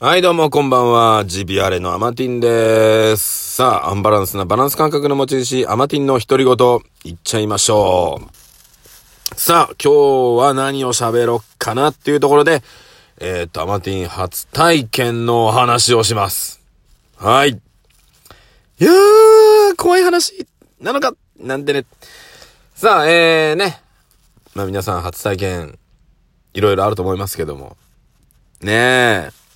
はい、どうもこんばんは。ジビアレのアマティンです。さあ、アンバランスなバランス感覚の持ち主、アマティンの独り言、いっちゃいましょう。さあ、今日は何を喋ろっかなっていうところで、えっ、と、アマティン初体験のお話をします。はい。いやー、怖い話なのかなんてね。さあ、えー、ね。まあ皆さん初体験、いろいろあると思いますけども。ねえ。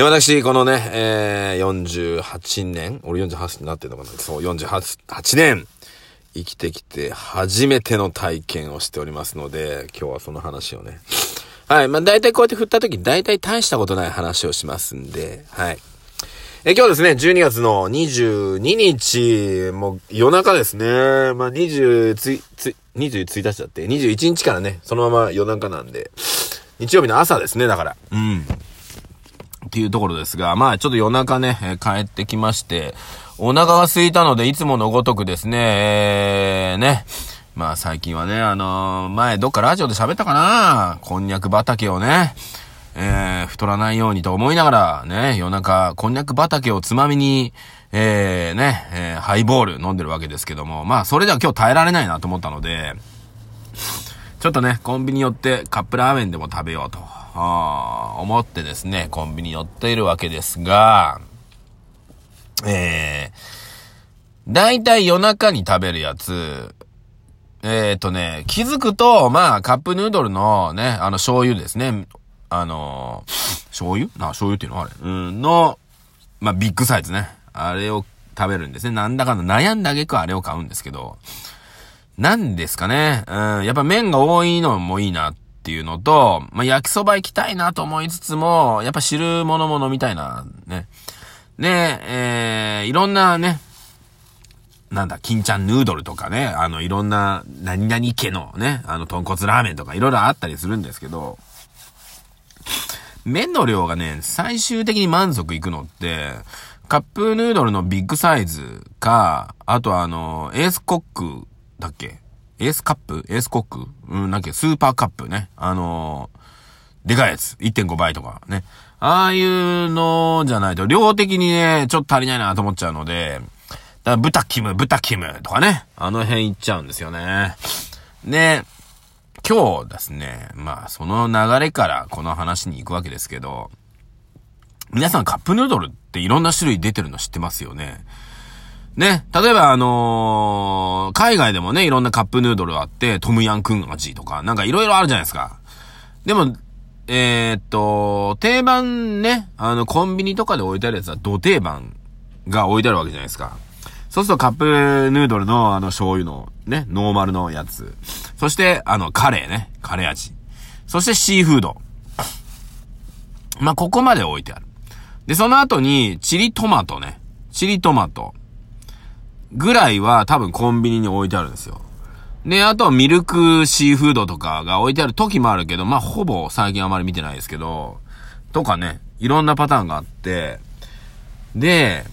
私、このね、えー、48年、俺48になってんのかな？そう、48、年、生きてきて初めての体験をしておりますので、今日はその話をね。はい。まあ、大体こうやって振った時、大体大したことない話をしますんで、はい。え、今日ですね、12月の22日、もう夜中ですね。まあ、20つ、つ、21日だって、21日からね、そのまま夜中なんで、日曜日の朝ですね、だから。うん。っていうところですが、まあちょっと夜中ね、え帰ってきまして、お腹が空いたのでいつものごとくですね、えー、ね、まあ最近はね、あのー前どっかラジオで喋ったかな？こんにゃく畑をね、えー、太らないようにと思いながら、ね、夜中、こんにゃく畑をつまみに、えー、ね、えー、ハイボール飲んでるわけですけども、まあそれでは今日耐えられないなと思ったので、ちょっとね、コンビニ寄ってカップラーメンでも食べようと、あー。思ってですね、コンビニ寄っているわけですが、えー、だいたい夜中に食べるやつ、えーとね、気づくと、まあ、カップヌードルのね、あの、醤油ですね。あのー、醤油？な、醤油っていうのあれ？うん、の、まあ、ビッグサイズね。あれを食べるんですね。なんだかんだ悩んだげくあれを買うんですけど、なんですかね。うん、やっぱ麺が多いのもいいなっていうのと、まあ、焼きそば行きたいなと思いつつも、やっぱ汁物も飲みたいな、ね。で、えー、いろんなね、なんだ、金ちゃんヌードルとかね、あの、いろんな、何々家のね、あの、豚骨ラーメンとかいろいろあったりするんですけど、麺の量がね、最終的に満足いくのって、カップヌードルのビッグサイズか、あとあの、エースコックだっけエースカップエースコックうん、なんかスーパーカップね。あのーでかいやつ。1.5倍とかね。ああいうのじゃないと、量的にね、ちょっと足りないなと思っちゃうので、だから豚キム、豚キムとかね。あの辺行っちゃうんですよね。で、今日ですね、まあその流れからこの話に行くわけですけど、皆さんカップヌードルっていろんな種類出てるの知ってますよね。ね、例えばあのー海外でもね、いろんなカップヌードルあって、トムヤンクン味とか、なんかいろいろあるじゃないですか。でも、えーっと、定番ね、あの、コンビニとかで置いてあるやつは、土定番が置いてあるわけじゃないですか。そうするとカップヌードルのあの醤油のね、ノーマルのやつ。そして、あの、カレーね、カレー味。そしてシーフード。まあ、ここまで置いてある。で、その後に、チリトマトね。チリトマト。ぐらいは多分コンビニに置いてあるんですよ。で、あとはミルクシーフードとかが置いてある時もあるけど、まあ、ほぼ最近あまり見てないですけど、とかね、いろんなパターンがあって、で、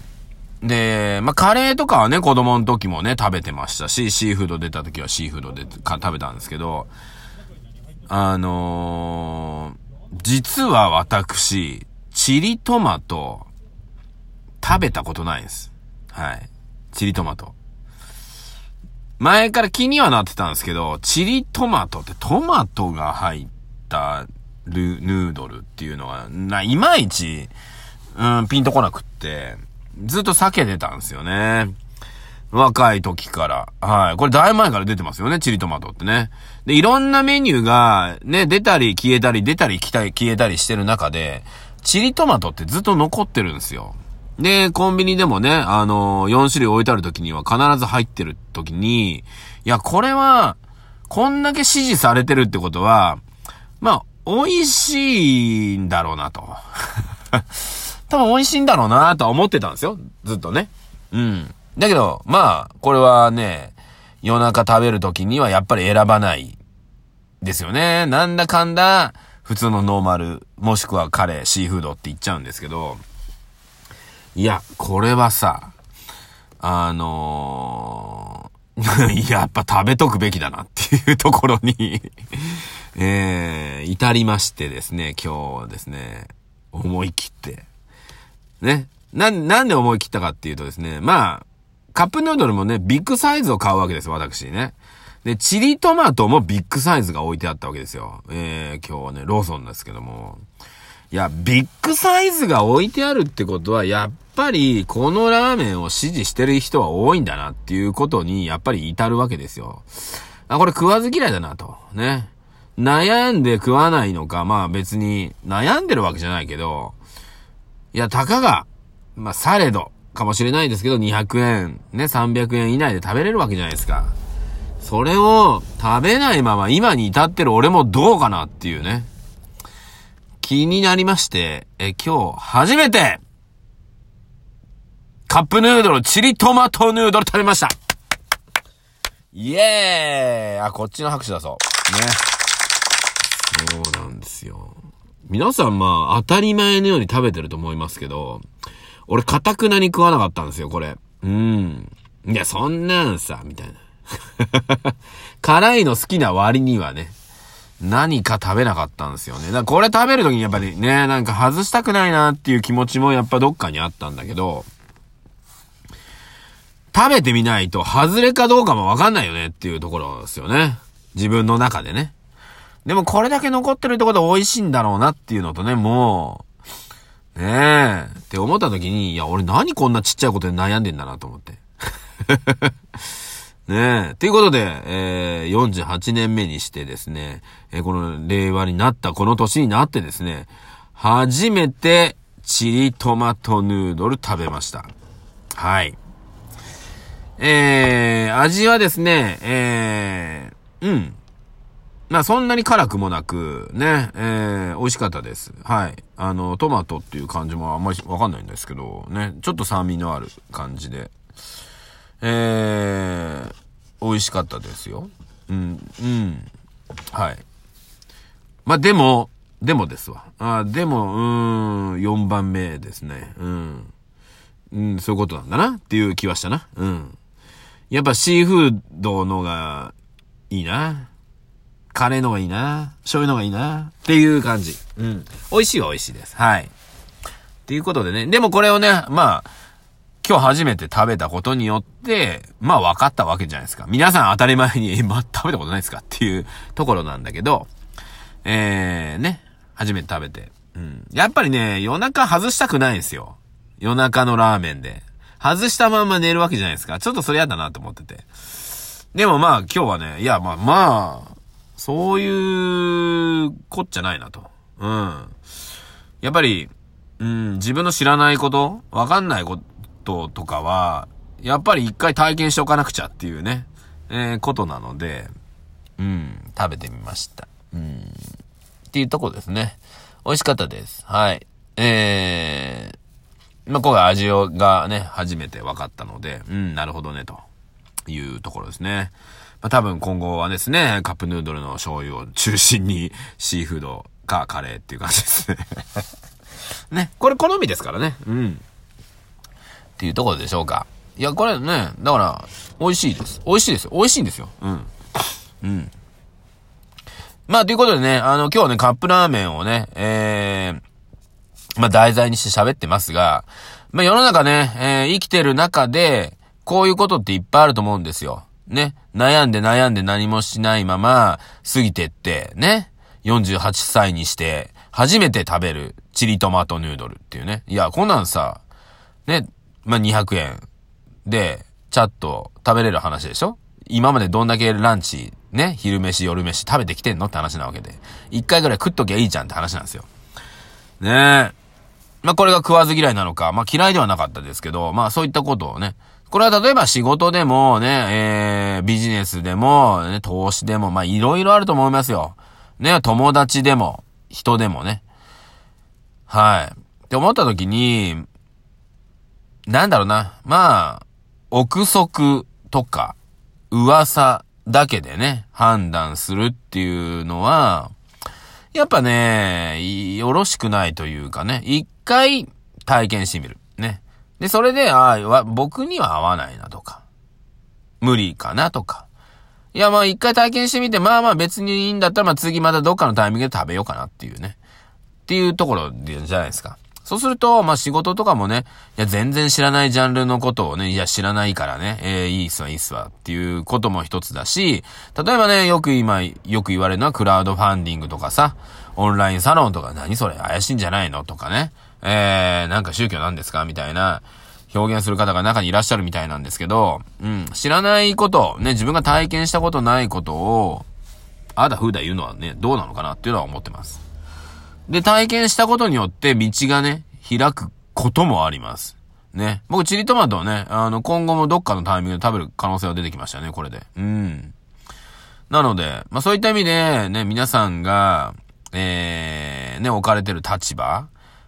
で、まあ、カレーとかはね、子供の時もね、食べてましたし、シーフード出た時はシーフードでか食べたんですけど、あのー実は私、チリトマト、食べたことないんです。はい。チリトマト。前から気にはなってたんですけど、チリトマトってトマトが入ったルヌードルっていうのが、な、いまいち、うん、ピンとこなくって、ずっと避けてたんですよね。若い時から。はい。これだいぶ前から出てますよね、チリトマトってね。で、いろんなメニューが、ね、出たり消えたり、出たり来たり消えたりしてる中で、チリトマトってずっと残ってるんですよ。で、コンビニでもね、あの4種類置いてある時には必ず入ってる時に、いや、これは、こんだけ支持されてるってことは、まあ、美味しいんだろうなと。多分美味しいんだろうなとは思ってたんですよ。ずっとね。うん。だけど、まあ、これはね、夜中食べるときにはやっぱり選ばないですよね。なんだかんだ、普通のノーマル、もしくはカレー、シーフードって言っちゃうんですけど、いや、これはさ、あのー やっぱ食べとくべきだなっていうところに えー、至りましてですね、今日ですね、思い切って。ね。な、なんで思い切ったかっていうとですね、まあ、カップヌードルもね、ビッグサイズを買うわけです、私ね。で、チリトマトもビッグサイズが置いてあったわけですよ。えー、今日はね、ローソンですけども。いや、ビッグサイズが置いてあるってことは、やっぱり、このラーメンを支持してる人は多いんだなっていうことに、やっぱり至るわけですよ。あ、これ食わず嫌いだなと。ね。悩んで食わないのか、まあ別に悩んでるわけじゃないけど、いや、たかが、まあされど、かもしれないですけど、200円、ね、300円以内で食べれるわけじゃないですか。それを食べないまま今に至ってる俺もどうかなっていうね。気になりまして、え、今日初めて、カップヌードル、チリトマトヌードル食べましたイエーイあ、こっちの拍手だそう。ね。そうなんですよ。皆さんまあ、当たり前のように食べてると思いますけど、俺、かたくなに食わなかったんですよ、これ。うん。いや、そんなんさ、みたいな。辛いの好きな割にはね、何か食べなかったんですよね。だからこれ食べるときにやっぱりね、なんか外したくないなっていう気持ちもやっぱどっかにあったんだけど、食べてみないと外れかどうかもわかんないよねっていうところですよね。自分の中でね。でもこれだけ残ってるってことは美味しいんだろうなっていうのとね、もう、ねえ、って思った時に、いや、俺何こんなちっちゃいことで悩んでんだなと思って。ねえ。ということで、えー、48年目にしてですね、えー、この令和になったこの年になってですね、初めてチリトマトヌードル食べました。はい。えー、味はですね、えー、うん。まあそんなに辛くもなく、ね、えー、美味しかったです。はい。あの、トマトっていう感じもあんまりわかんないんですけど、ね、ちょっと酸味のある感じで。えー、美味しかったですよ。うん、うん。はい。まあ、でも、でもですわ。あでも、うん、4番目ですね。うん。うん、そういうことなんだなっていう気はしたな。うん。やっぱシーフードのがいいな。カレーのがいいな。醤油のがいいな。っていう感じ。うん。美味しいは美味しいです。はい。っていうことでね。でもこれをね、まあ、今日初めて食べたことによって、まあ分かったわけじゃないですか。皆さん当たり前に、え、ま食べたことないですかっていうところなんだけど、えー、ね、初めて食べて。うん。やっぱりね、夜中外したくないんですよ。夜中のラーメンで。外したまんま寝るわけじゃないですか。ちょっとそれやだなと思ってて。でもまあ今日はね、いやまあまあ、そういうこっちゃないなと。うん。やっぱり、うん、自分の知らないこと、わかんないこと、とかは、やっぱり一回体験しておかなくちゃっていうね、えー、ことなので、うん、食べてみました。うん、っていうとこですね。美味しかったです。はい。えー、まあ、今回味をがね、初めて分かったので、うん、なるほどね、というところですね。まあ、多分今後はですね、カップヌードルの醤油を中心にシーフードかカレーっていう感じですね。ね、これ好みですからね。うん。っていうところでしょうか。いや、これね、だから、美味しいです。美味しいですよ。美味しいんですよ。うん。うん。まあ、ということでね、あの、今日はね、カップラーメンをね、えー、まあ、題材にして喋ってますが、まあ、世の中ね、えー、生きてる中で、こういうことっていっぱいあると思うんですよ。ね。悩んで悩んで何もしないまま、過ぎてって、ね。48歳にして、初めて食べるチリトマトヌードルっていうね。いや、こんなんさ、ね、まあ、200円で、ちゃっと食べれる話でしょ？今までどんだけランチ、ね、昼飯、夜飯食べてきてんの？って話なわけで。一回ぐらい食っときゃいいじゃんって話なんですよ。ねえ。まあ、これが食わず嫌いなのか、まあ、嫌いではなかったですけど、まあ、そういったことをね、これは例えば仕事でもね、えー、ビジネスでも、ね、投資でも、まあ、いろいろあると思いますよ。ね、友達でも、人でもね。はい。って思った時に、なんだろうな。まあ、憶測とか、噂だけでね、判断するっていうのは、やっぱね、よろしくないというかね、一回体験してみる。ね。で、それで、ああ、僕には合わないなとか、無理かなとか。いや、まあ一回体験してみて、まあまあ別にいいんだったら、まあ次またどっかのタイミングで食べようかなっていうね。っていうところじゃないですか。そうすると、まあ、仕事とかもね、いや、全然知らないジャンルのことをね、いや、知らないからね、えー、いいっすわ、いいっすわ、っていうことも一つだし、例えばね、よく今、よく言われるのはクラウドファンディングとかさ、オンラインサロンとか、何それ、怪しいんじゃないのとかね、えー、なんか宗教なんですかみたいな、表現する方が中にいらっしゃるみたいなんですけど、うん、知らないこと、ね、自分が体験したことないことを、あだふうだ言うのはね、どうなのかなっていうのは思ってます。で、体験したことによって道がね、開くこともあります。ね。僕、チリトマトをね、あの、今後もどっかのタイミングで食べる可能性は出てきましたね、これで。うん。なので、まあそういった意味で、ね、皆さんが、えー、ね、置かれてる立場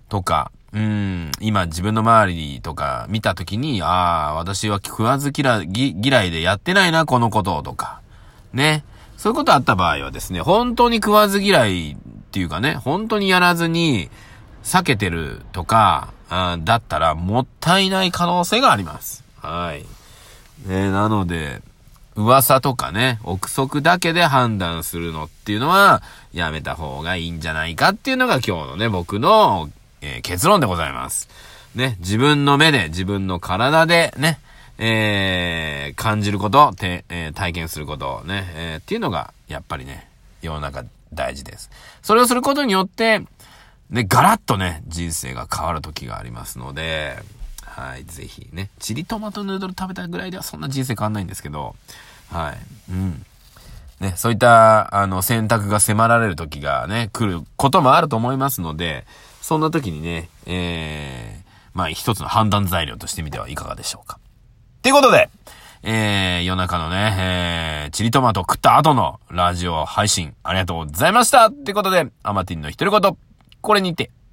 とか、うん、今自分の周りとか見たときに、ああ、私は食わず嫌い嫌いでやってないな、このこととか。ね。そういうことあった場合はですね、本当に食わず嫌いっていうかね、本当にやらずに避けてるとか、あだったらもったいない可能性があります。はい。ね、なので、噂とかね、憶測だけで判断するのっていうのは、やめた方がいいんじゃないかっていうのが今日のね、僕の、えー、結論でございます。ね、自分の目で、自分の体でね、えー、感じること、てえー、体験すること、ね、え、っていうのが、やっぱりね、世の中大事です。それをすることによって、ね、ガラッとね、人生が変わる時がありますので、はい、ぜひね、チリトマトヌードル食べたぐらいではそんな人生変わんないんですけど、はい、うん。ね、そういった、あの、選択が迫られる時がね、来ることもあると思いますので、そんな時にね、えー、まあ一つの判断材料としてみてはいかがでしょうか。ということで、えー、夜中のね、えー、チリトマト食った後のラジオ配信ありがとうございました。ってことで、アマティンの独り言、これにて